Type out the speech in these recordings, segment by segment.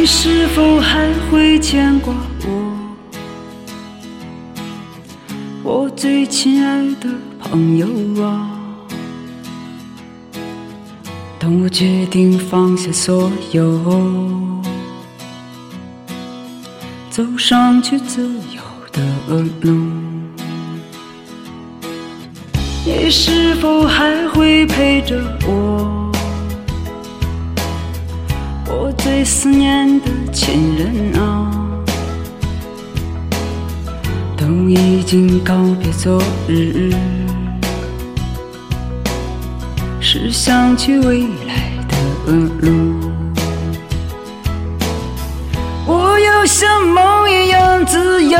你是否还会牵挂我？我最亲爱的朋友啊！当我决定放下所有，走上去自由的路，你是否还会陪着我？最思念的亲人啊，都已经告别昨日，是想去未来的路。我要像梦一样自由，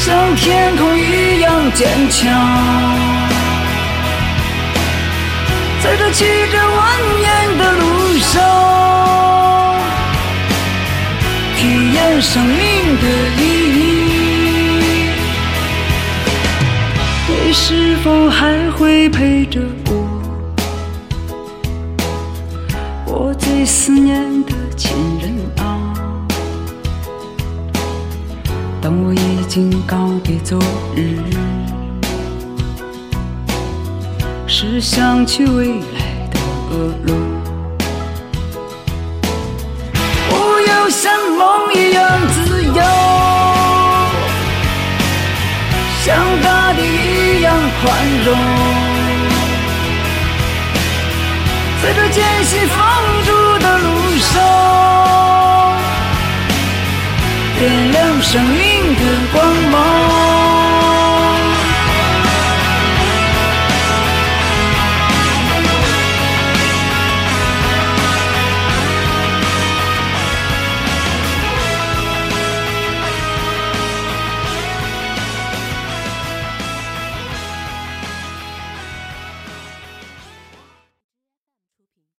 像天空一样坚强。在这曲折蜿体验生命的意义。你是否还会陪着我？我最思念的亲人啊！当我已经告别昨日。是想去未来的恶路。宽容，在这艰辛放逐的路上，点亮生命的光芒。